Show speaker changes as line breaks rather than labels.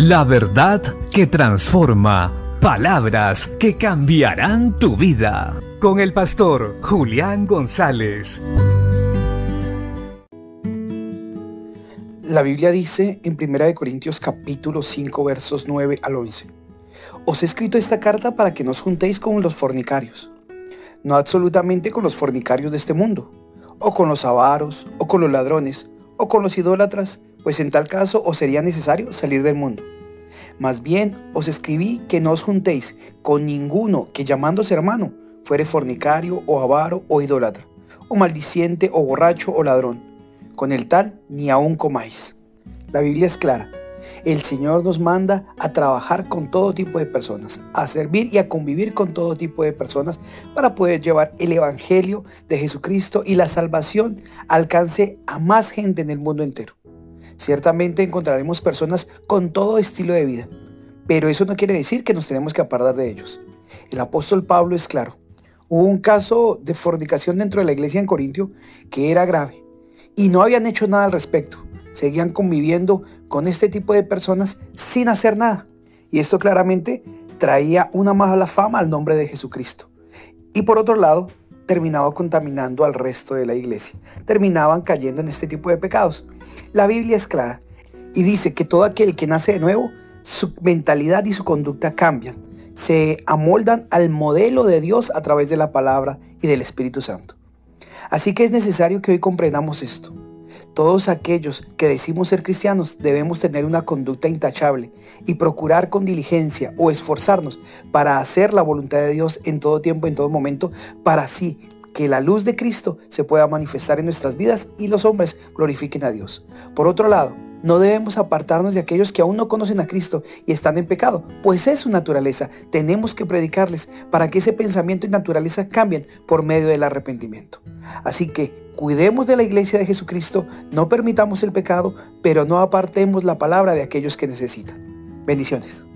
La verdad que transforma. Palabras que cambiarán tu vida. Con el pastor Julián González.
La Biblia dice en 1 Corintios capítulo 5 versos 9 al 11. Os he escrito esta carta para que no os juntéis con los fornicarios. No absolutamente con los fornicarios de este mundo, o con los avaros, o con los ladrones, o con los idólatras, pues en tal caso os sería necesario salir del mundo. Más bien os escribí que no os juntéis con ninguno que llamándose hermano fuere fornicario o avaro o idólatra, o maldiciente o borracho o ladrón. Con el tal ni aun comáis. La Biblia es clara. El Señor nos manda a trabajar con todo tipo de personas, a servir y a convivir con todo tipo de personas para poder llevar el Evangelio de Jesucristo y la salvación alcance a más gente en el mundo entero. Ciertamente encontraremos personas con todo estilo de vida, pero eso no quiere decir que nos tenemos que apartar de ellos. El apóstol Pablo es claro. Hubo un caso de fornicación dentro de la iglesia en Corintio que era grave y no habían hecho nada al respecto. Seguían conviviendo con este tipo de personas sin hacer nada. Y esto claramente traía una mala fama al nombre de Jesucristo. Y por otro lado, terminaba contaminando al resto de la iglesia. Terminaban cayendo en este tipo de pecados. La Biblia es clara y dice que todo aquel que nace de nuevo, su mentalidad y su conducta cambian. Se amoldan al modelo de Dios a través de la palabra y del Espíritu Santo. Así que es necesario que hoy comprendamos esto. Todos aquellos que decimos ser cristianos debemos tener una conducta intachable y procurar con diligencia o esforzarnos para hacer la voluntad de Dios en todo tiempo, en todo momento, para así que la luz de Cristo se pueda manifestar en nuestras vidas y los hombres glorifiquen a Dios. Por otro lado, no debemos apartarnos de aquellos que aún no conocen a Cristo y están en pecado, pues es su naturaleza. Tenemos que predicarles para que ese pensamiento y naturaleza cambien por medio del arrepentimiento. Así que cuidemos de la iglesia de Jesucristo, no permitamos el pecado, pero no apartemos la palabra de aquellos que necesitan. Bendiciones.